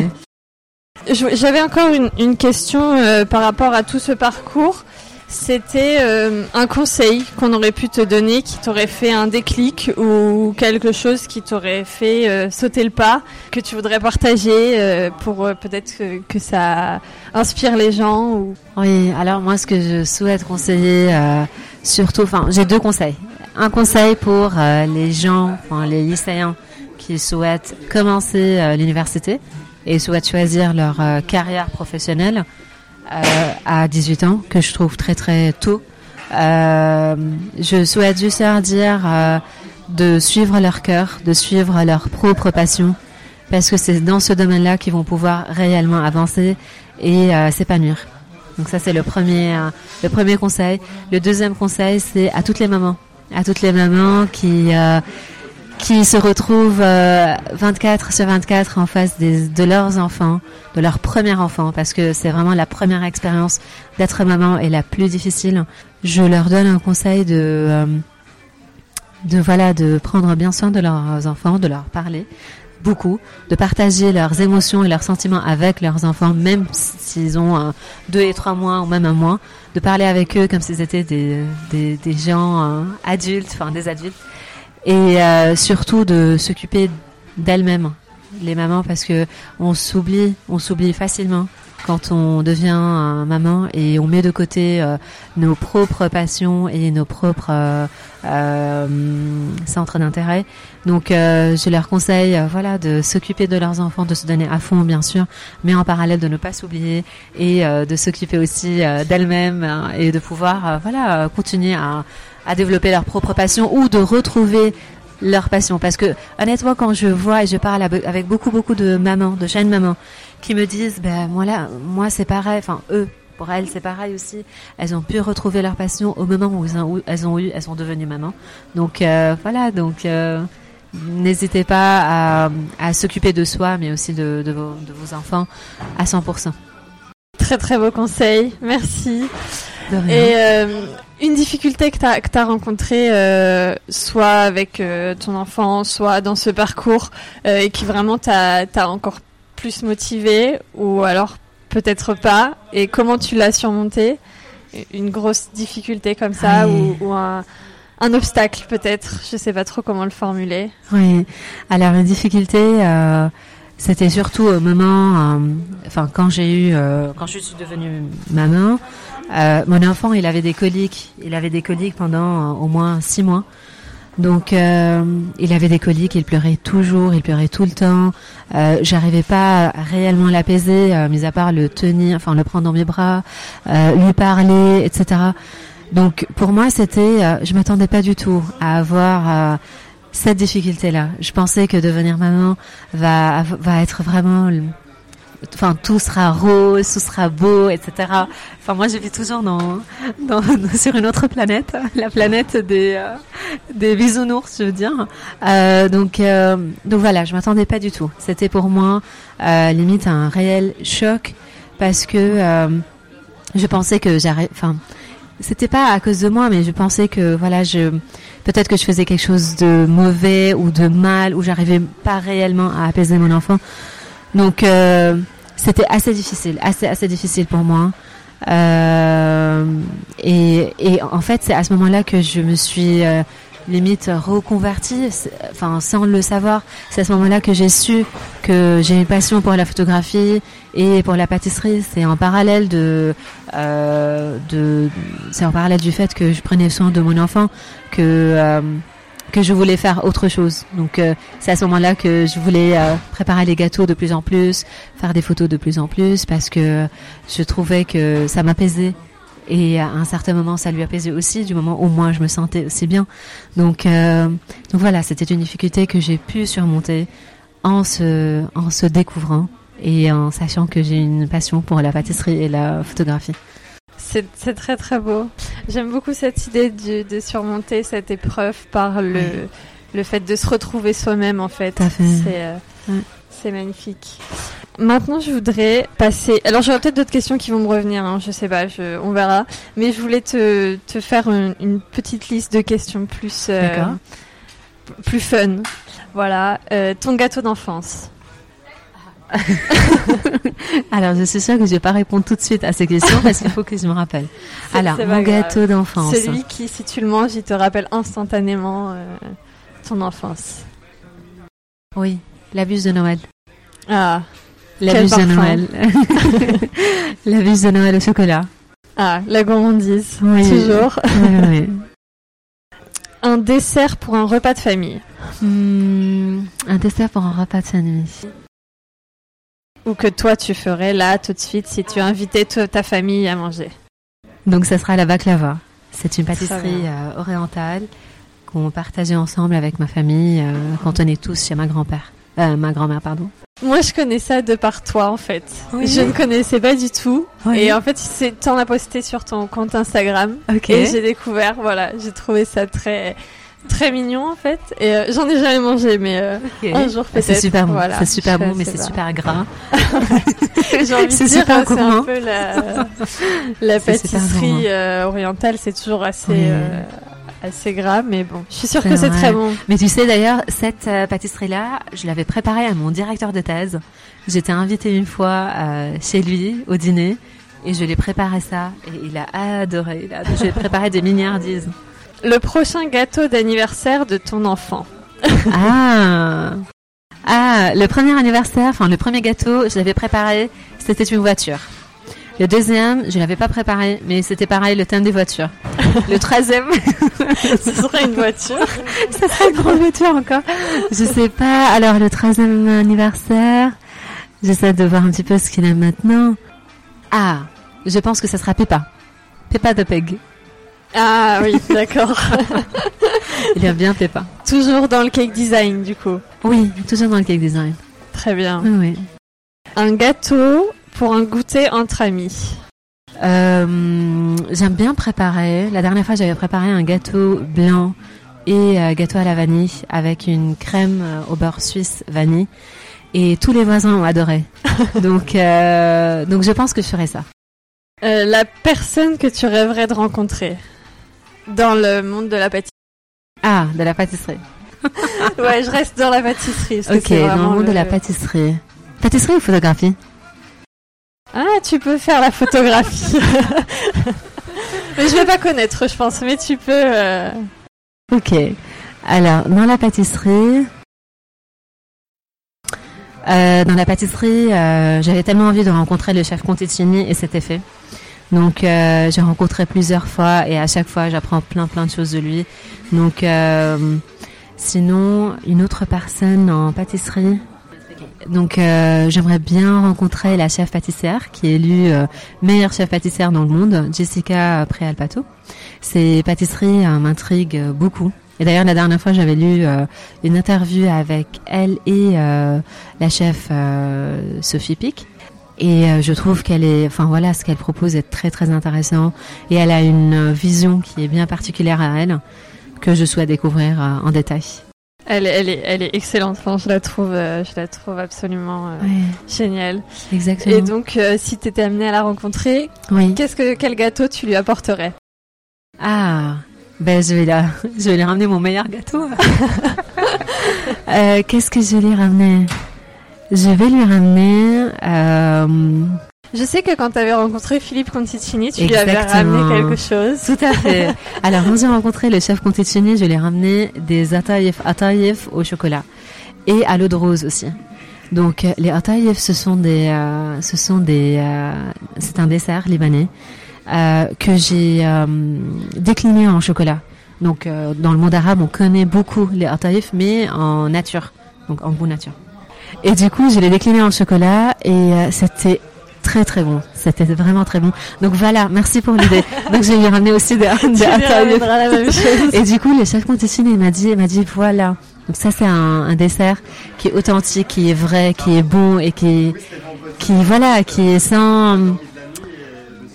J'avais encore une, question euh, par rapport à tout ce parcours. C'était euh, un conseil qu'on aurait pu te donner qui t'aurait fait un déclic ou quelque chose qui t'aurait fait sauter le pas, que tu voudrais partager pour peut-être que, que, ça inspire les gens ou... Oui, alors moi ce que je souhaite conseiller, surtout, enfin j'ai deux conseils un conseil pour euh, les gens, enfin, les lycéens qui souhaitent commencer euh, l'université et souhaitent choisir leur euh, carrière professionnelle à 18 ans, que je trouve très très tôt. je souhaite juste leur dire de suivre leur cœur, de suivre leur propre passion, parce que c'est dans ce domaine-là qu'ils vont pouvoir réellement avancer et s'épanouir. Donc ça c'est le premier, le premier conseil. Le deuxième conseil c'est à toutes les mamans à toutes les mamans qui euh, qui se retrouvent 24 euh, sur 24 en face des, de leurs enfants, de leur premier enfant, parce que c'est vraiment la première expérience d'être maman et la plus difficile. Je leur donne un conseil de euh, de voilà de prendre bien soin de leurs enfants, de leur parler beaucoup, de partager leurs émotions et leurs sentiments avec leurs enfants, même s'ils ont deux et trois mois ou même un mois, de parler avec eux comme s'ils étaient des, des, gens euh, adultes, enfin des adultes, et euh, surtout de s'occuper d'elles-mêmes, les mamans, parce que on s'oublie, on s'oublie facilement quand on devient maman et on met de côté euh, nos propres passions et nos propres euh, euh centres d'intérêt. Donc je leur conseille voilà de s'occuper de leurs enfants, de se donner à fond bien sûr, mais en parallèle de ne pas s'oublier et de s'occuper aussi d'elles-mêmes hein, et de pouvoir voilà continuer à, à développer leur propre passion ou de retrouver leur passion. Parce que honnêtement, quand je vois et je parle avec beaucoup beaucoup de mamans, de jeunes mamans, qui me disent, ben moi là, moi c'est pareil, enfin eux, pour elles c'est pareil aussi. Elles ont pu retrouver leur passion au moment où elles ont eu, elles sont devenues mamans. Donc euh, voilà, donc euh, n'hésitez pas à, à s'occuper de soi, mais aussi de, de, vos, de vos enfants à 100%. Très très beau conseil, merci. Et euh, une difficulté que tu as, que as rencontrée, euh, soit avec euh, ton enfant, soit dans ce parcours, et qui vraiment t'a encore plus motivé, ou alors peut-être pas, et comment tu l'as surmonté Une grosse difficulté comme ça, ou, ou un, un, obstacle peut-être Je sais pas trop comment le formuler. Oui, alors une difficulté... Euh, c'était surtout au moment, enfin quand j'ai eu, quand je suis devenue maman, euh, mon enfant, il avait des coliques. Il avait des coliques pendant euh, au moins six mois. Donc, euh, il avait des coliques, il pleurait toujours, il pleurait tout le temps. Euh, J'arrivais pas à réellement l'apaiser, euh, mis à part le tenir, enfin le prendre dans mes bras, euh, lui parler, etc. Donc, pour moi, c'était, euh, je m'attendais pas du tout à avoir euh, cette difficulté-là. Je pensais que devenir maman va va être vraiment enfin tout sera rose, tout sera beau, etc. Enfin moi je vis toujours dans, sur une autre planète, la planète des euh, bisounours, je veux dire. Euh, donc euh, donc voilà, je m'attendais pas du tout. C'était pour moi limite un réel choc parce que je pensais que j'arrête, enfin c'était pas à cause de moi, mais je pensais que voilà, je peut-être que je faisais quelque chose de mauvais ou de mal ou j'arrivais pas réellement à apaiser mon enfant. Donc c'était assez difficile, assez assez difficile pour moi. Euh, et, et en fait, c'est à ce moment-là que je me suis euh, limite reconvertie, enfin sans le savoir. C'est à ce moment-là que j'ai su que j'ai une passion pour la photographie et pour la pâtisserie. C'est en parallèle de, euh, de, c'est en parallèle du fait que je prenais soin de mon enfant que euh, que je voulais faire autre chose. Donc euh, c'est à ce moment-là que je voulais euh, préparer les gâteaux de plus en plus, faire des photos de plus en plus parce que je trouvais que ça m'apaisait et à un certain moment ça lui apaisait aussi du moment où moi je me sentais aussi bien. Donc euh, donc voilà, c'était une difficulté que j'ai pu surmonter en se en se découvrant et en sachant que j'ai une passion pour la pâtisserie et la photographie. C'est très très beau. J'aime beaucoup cette idée du- de surmonter cette épreuve par le, le fait de se retrouver soi-même en fait. Fait. C'est euh, Ouais. c'est magnifique. Maintenant, je voudrais passer. Alors, j'aurai peut-être d'autres questions qui vont me revenir. Hein, je sais pas, je... on verra. Mais je voulais te, te faire une, une petite liste de questions plus euh, plus fun. Voilà, Euh, ton gâteau d'enfance. Alors je suis sûre que je vais pas répondre tout de suite à ces questions parce qu'il faut que je me rappelle. Alors mon gâteau d'enfance. Celui qui, si tu le manges, il te rappelle instantanément euh, ton enfance. Oui, la bûche de Noël. Ah, La bûche de. Noël. la bûche de Noël au chocolat. ah, la gourmandise. Oui. Toujours. Oui, oui. Un dessert pour un repas de famille. Hmm, un dessert pour un repas de famille. Ou que toi tu ferais là tout de suite si tu invitais toute ta famille à manger. Donc ça sera la baklava. C'est une pâtisserie euh, orientale qu'on partageait ensemble avec ma famille euh, quand on est tous chez ma grand-père. Euh, ma grand-mère, pardon. Moi je connais ça de par toi en fait. Oui. Je ne connaissais pas du tout. Oui. Et en fait t'en as posté sur ton compte Instagram. Et j'ai découvert, voilà, j'ai trouvé ça très très mignon en fait. Et euh, j'en ai jamais mangé mais euh, un jour Ah, peut-être. C'est super bon. Voilà, c'est super bon, mais c'est super gras. J'ai envie de C'est dire, c'est un peu la, pâtisserie euh, orientale, c'est toujours assez, Oui. assez gras, mais bon, je suis sûre que c'est très bon. Mais tu sais d'ailleurs, cette euh, pâtisserie-là, je l'avais préparée à mon directeur de thèse. J'étais invitée une fois euh, chez lui au dîner et je lui ai préparé ça et il a adoré. Il a adoré. Je lui ai préparé des milliardises. Le prochain gâteau d'anniversaire de ton enfant. Ah Ah, le premier anniversaire, enfin le premier gâteau, je l'avais préparé, c'était une voiture. Le deuxième, je l'avais pas préparé, mais c'était pareil, le thème des voitures. Le troisième, Ce serait une voiture. ça serait une grande voiture encore. Je sais pas. Alors le troisième anniversaire, j'essaie de voir un petit peu ce qu'il aime maintenant. Ah, je pense que ça sera Peppa. Peppa the Pig. Ah oui, d'accord. Il aime bien Peppa. Toujours dans le cake design, du coup. Oui, toujours dans le cake design. Très bien. Oui, oui. Un gâteau pour un goûter entre amis. Euh, J'aime bien préparer. La dernière fois, j'avais préparé un gâteau blanc et euh, gâteau à la vanille avec une crème euh, au beurre suisse vanille. Et tous les voisins ont adoré. donc, euh, donc je pense que je ferai ça. La personne que tu rêverais de rencontrer dans le monde de la pâtisserie. Ah, de la pâtisserie. Ouais, je reste dans la pâtisserie. parce Ok, dans le monde de la pâtisserie. Pâtisserie ou photographie? Ah, tu peux faire la photographie. mais je vais pas connaître, je pense, mais tu peux. euh, Ok. Alors, dans la pâtisserie, euh, dans la pâtisserie, euh, j'avais tellement envie de rencontrer le chef Conticini et c'était fait. Donc euh, j'ai rencontré plusieurs fois et à chaque fois j'apprends plein plein de choses de lui. Donc euh, sinon une autre personne en pâtisserie. Donc euh, j'aimerais bien rencontrer la chef pâtissière qui est élue euh, meilleure chef pâtissière dans le monde, Jessica Préalpato. Ses pâtisseries euh, m'intriguent beaucoup. Et d'ailleurs la dernière fois j'avais lu euh, une interview avec elle et la chef Sophie Pic. Et euh, je trouve qu'elle est, enfin voilà, ce qu'elle propose est très très intéressant. Et elle a une euh, vision qui est bien particulière à elle que je souhaite découvrir euh, en détail. Elle, est- elle, est, elle est excellente. Enfin, je la trouve, euh, je la trouve absolument géniale. exactement. Et donc, si tu étais amenée à la rencontrer, oui. qu'est-ce que quel gâteau tu lui apporterais? Ah, ben je vais la, je vais lui ramener mon meilleur gâteau. Qu'est-ce que je vais lui ramener? Je vais lui ramener. euh, Je sais que quand tu avais rencontré Philippe Conticini, tu lui avais ramené quelque chose. Tout à fait. Alors, quand j'ai rencontré le chef Conticini, je lui ai ramené des ataïef, ataïef au chocolat et à l'eau de rose aussi. Donc, euh, les ataïef, ce sont des, euh, ce sont des, euh, c'est un dessert libanais euh, que j'ai euh, décliné en chocolat. Donc, euh, dans le monde arabe, on connaît beaucoup les ataïef, mais en nature, donc en goût nature. Et du coup, je l'ai décliné en chocolat et euh, c'était très très bon. C'était vraiment très bon. Donc voilà, merci pour l'idée. Donc je vais lui ramener aussi des, des la même chose. Et du coup, le chef Conticini il m'a dit, il m'a dit voilà. Donc ça, c'est un, un dessert qui est authentique, qui est vrai, qui est bon et qui, qui voilà, qui est sans,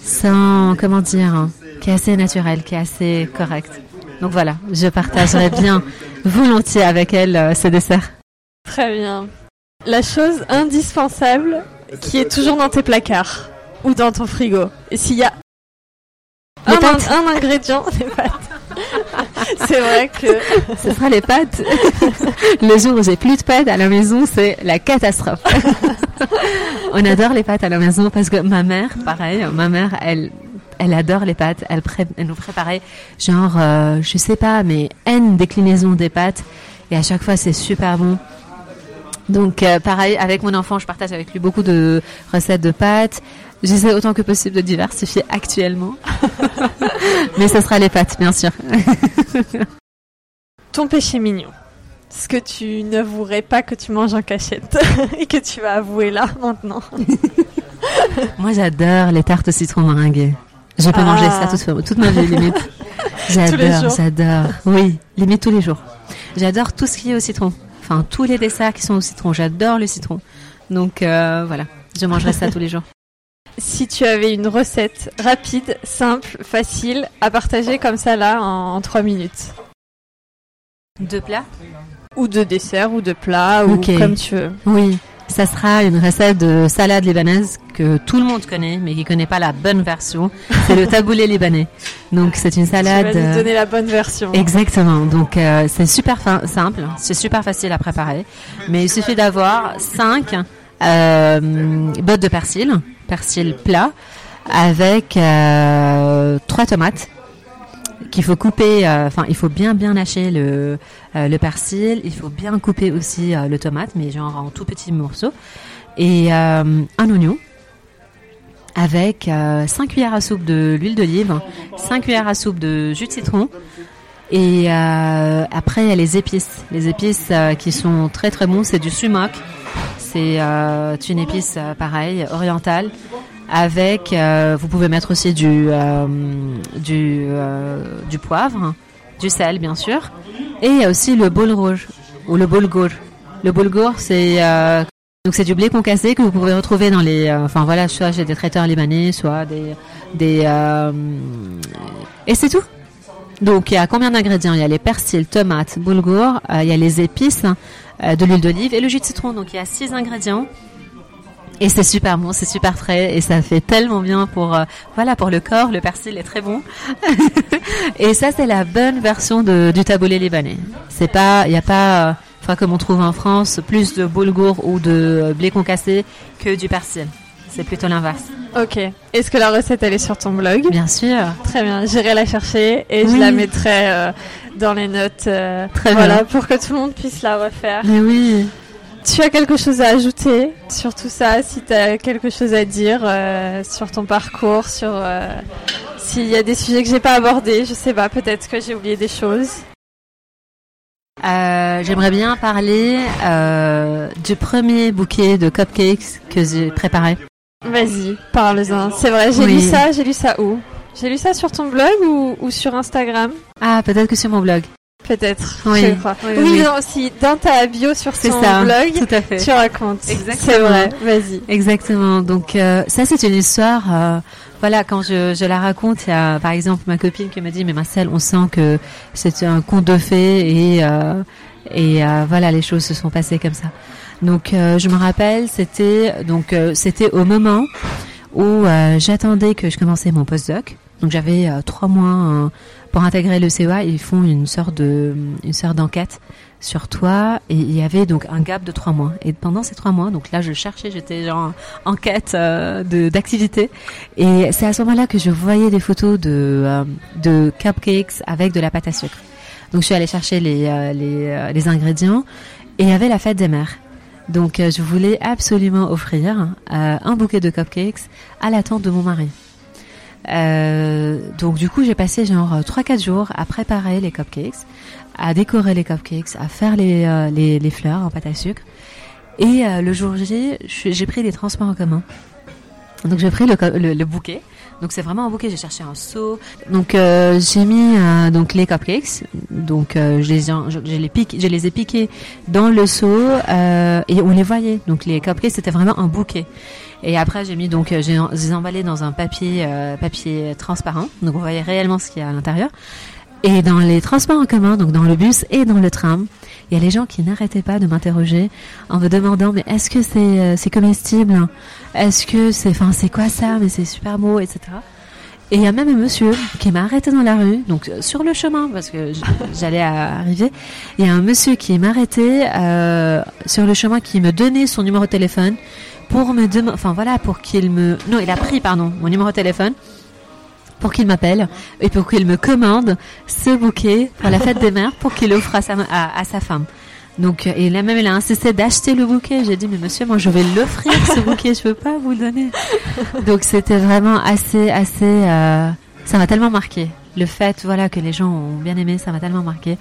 sans comment dire, hein, qui est assez naturel, qui est assez correct. Donc voilà, je partagerai bien volontiers avec elle euh, ce dessert. Très bien. La chose indispensable qui est toujours dans tes placards ou dans ton frigo. Et s'il y a un, un ingrédient, les pâtes. C'est vrai que Ce sera les pâtes. Le jour où j'ai plus de pâtes à la maison, c'est la catastrophe. On adore les pâtes à la maison parce que ma mère, pareil, ma mère, elle, elle adore les pâtes. Elle, pré- elle nous préparait genre, euh, je sais pas, mais N déclinaisons des pâtes. Et à chaque fois, c'est super bon. Donc, euh, pareil, avec mon enfant, je partage avec lui beaucoup de recettes de pâtes. J'essaie autant que possible de diversifier actuellement. mais ce sera les pâtes, bien sûr. ton péché mignon. Ce que tu n'avouerais pas que tu manges en cachette et que tu vas avouer là maintenant. Moi, j'adore les tartes au citron meringuées. Je peux Ah. manger ça toute, toute ma vie, limite. J'adore, j'adore. Oui, limite tous les jours. J'adore tout ce qui est au citron. Enfin, tous les desserts qui sont au citron. J'adore le citron. Donc, euh, voilà. Je mangerai ça tous les jours. Si tu avais une recette rapide, simple, facile à partager comme ça là en, en 3 minutes. Deux plats? Ou de dessert ou de plat ou comme tu veux. Oui. Ça sera une recette de salade libanaise que tout le monde connaît, mais qui connaît pas la bonne version. C'est le taboulé libanais. Donc, c'est une Tu vas salade. nous euh, donner la bonne version. Exactement. Donc euh, c'est super fin- simple, c'est super facile à préparer, mais il suffit d'avoir 5 bottes de persil, persil plat, avec euh, trois tomates qu'il faut couper. euh, Enfin, il faut bien bien hacher le euh, le persil. Il faut bien couper aussi euh, le tomate, mais genre en tout petits morceaux, et un oignon avec euh, 5 cuillères à soupe de l'huile d'olive, 5 cuillères à soupe de jus de citron. Et après, il y a les épices. Les épices qui sont très très bons, c'est du sumac. C'est une épice euh, pareil, orientale. Avec, euh, vous pouvez mettre aussi du euh, euh, du poivre, du sel bien sûr, et il y a aussi le bol rouge ou le bolgour. Le bolgour, c'est donc c'est du blé concassé que vous pouvez retrouver dans les, enfin voilà, soit chez des traiteurs libanais, soit des des et c'est tout. Donc il y a combien d'ingrédients? Il y a les persils, tomates, boulgour, euh, il y a les épices, de l'huile d'olive et le jus de citron. Donc il y a six ingrédients. Et c'est super bon, c'est super frais et ça fait tellement bien pour euh, voilà pour le corps. Le persil est très bon. et ça c'est la bonne version de, du taboulé libanais. C'est pas, il y a pas, euh, enfin comme on trouve en France, plus de boulgour ou de euh, blé concassé que du persil. C'est plutôt l'inverse. Ok. Est-ce que la recette elle est sur ton blog? Bien sûr. Très bien, j'irai la chercher et je la mettrai euh, dans les notes. euh, Très voilà, bien. pour que tout le monde puisse la refaire. Mais oui. Tu as quelque chose à ajouter sur tout ça, si tu as quelque chose à dire euh, sur ton parcours, sur euh, s'il y a des sujets que j'ai pas abordés, je sais pas, peut-être que j'ai oublié des choses. Euh, J'aimerais bien parler du premier bouquet de cupcakes que j'ai préparé. Vas-y, parle-en. C'est vrai, j'ai Oui. lu ça, j'ai lu ça où? J'ai lu ça sur ton blog ou, ou sur Instagram? Ah, peut-être que sur mon blog. Peut-être, Oui. je crois. Oui, Oui, non, aussi, dans ta bio sur ça, blog, tout à fait. tu racontes. Exactement. C'est vrai, vas-y. Exactement. Donc euh, ça c'est une histoire. euh, voilà, quand je, je la raconte, il y a par exemple ma copine qui m'a dit mais Marcel, on sent que c'est un conte de fées et euh, et euh, voilà les choses se sont passées comme ça. Donc euh, je me rappelle, c'était donc euh, c'était au moment où euh, j'attendais que je commençais mon postdoc. Donc j'avais trois mois euh, pour intégrer le CEA. Ils font une sorte de une sorte d'enquête sur toi et il y avait donc un gap de trois mois. Et pendant ces trois mois, donc là je cherchais, j'étais genre en quête euh, de d'activité et c'est à ce moment-là que je voyais des photos de euh, de cupcakes avec de la pâte à sucre. Donc je suis allée chercher les euh, les, les ingrédients et il y avait la fête des mères. Donc je voulais absolument offrir un bouquet de cupcakes à la tante de mon mari. Euh, donc du coup j'ai passé genre 3-4 jours à préparer les cupcakes, à décorer les cupcakes, à faire les, euh, les, les fleurs en pâte à sucre. Et euh, le jour J, j'ai pris des transports en commun. Donc j'ai pris le, le, le bouquet. Donc c'est vraiment un bouquet. J'ai cherché un seau. Donc euh, j'ai mis euh, donc les cupcakes. Donc euh, je les je, les pique, je les ai piqués dans le seau euh, et on les voyait. Donc les cupcakes c'était vraiment un bouquet. Et après j'ai mis donc euh, j'ai emballés dans un papier euh, papier transparent. Donc on voyait réellement ce qu'il y a à l'intérieur. Et dans les transports en commun, donc dans le bus et dans le tram, il y a les gens qui n'arrêtaient pas de m'interroger en me demandant mais est-ce que c'est euh, c'est comestible? Est-ce que c'est enfin c'est quoi ça? Mais c'est super beau, etc. Et il y a même un monsieur qui m'a arrêté dans la rue, donc euh, sur le chemin parce que j'allais arriver. Il y a un monsieur qui m'a arrêté euh, sur le chemin qui me donnait son numéro de téléphone pour me demander, enfin voilà, pour qu'il me, non, il a pris pardon mon numéro de téléphone pour qu'il m'appelle et pour qu'il me commande ce bouquet pour la fête des mères pour qu'il offre à sa, à, sa femme. Donc, euh, et là même, il a insisté d'acheter le bouquet. J'ai dit, mais monsieur, moi, je vais l'offrir, ce bouquet. Je veux pas vous le donner. Donc, c'était vraiment assez, assez, euh, ça m'a tellement marqué. Le fait, voilà, que les gens ont bien aimé, ça m'a tellement marqué.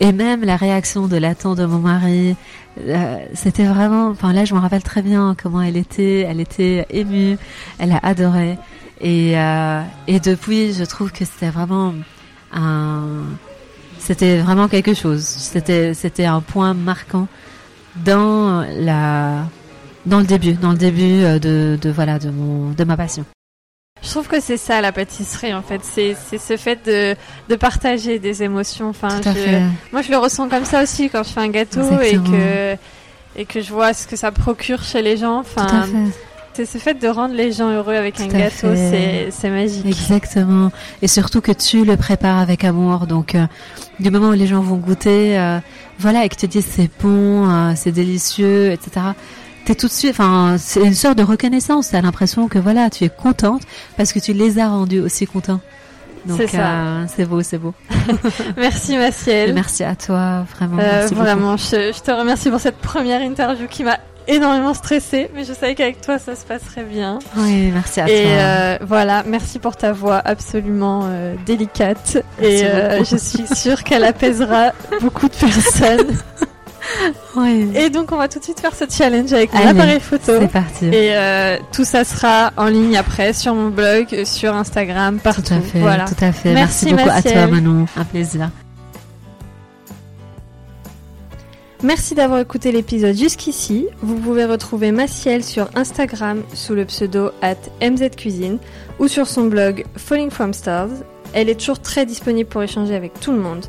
Et même la réaction de la tante de mon mari, euh, c'était vraiment, enfin là, je me rappelle très bien comment elle était. Elle était émue. Elle a adoré. Et, euh, et depuis, je trouve que c'était vraiment un, c'était vraiment quelque chose. C'était, c'était un point marquant dans la, dans le début, dans le début euh, de, de voilà, de mon, de ma passion. Je trouve que c'est ça la pâtisserie en fait, c'est c'est ce fait de, de partager des émotions. Enfin, je- moi je le ressens comme ça aussi quand je fais un gâteau et que et que je vois ce que ça procure chez les gens. Enfin, c'est ce fait de rendre les gens heureux avec un Tout gâteau, c'est c'est magique. Exactement. Et surtout que tu le prépares avec amour. Donc, euh, du moment où les gens vont goûter, euh, voilà, et que tu te disent c'est bon, euh, c'est délicieux, etc. T'es tout de suite, enfin, c'est une sorte de reconnaissance. T'as l'impression que voilà, tu es contente parce que tu les as rendus aussi contents. Donc, C'est ça. euh, c'est beau, c'est beau. Merci Et Maciel. merci à toi, vraiment. Euh, merci vraiment, je, je te remercie pour cette première interview qui m'a énormément stressée, mais je savais qu'avec toi ça se passerait bien. Oui, merci à Et toi. euh, voilà, merci pour ta voix absolument délicate. Merci et je suis sûre qu'elle apaisera beaucoup de personnes. Et donc on va tout de suite faire ce challenge avec mon Allez, appareil photo. C'est parti. Et euh, tout ça sera en ligne après sur mon blog, sur Instagram, partout. Tout à fait, Voilà. tout à fait. Merci, Merci, beaucoup à Maciel. toi, Manon. Un plaisir. Merci d'avoir écouté l'épisode jusqu'ici. Vous pouvez retrouver Maciel sur Instagram sous le pseudo at mzcuisine ou sur son blog Falling From Stars. Elle est toujours très disponible pour échanger avec tout le monde.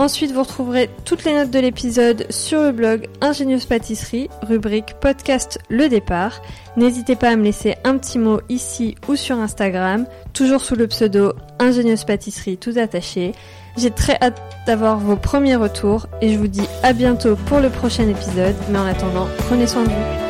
Ensuite, vous retrouverez toutes les notes de l'épisode sur le blog Ingénieuse Pâtisserie, rubrique podcast Le Départ. N'hésitez pas à me laisser un petit mot ici ou sur Instagram, toujours sous le pseudo Ingénieuse Pâtisserie tout attaché. J'ai très hâte d'avoir vos premiers retours et je vous dis à bientôt pour le prochain épisode. Mais en attendant, prenez soin de vous.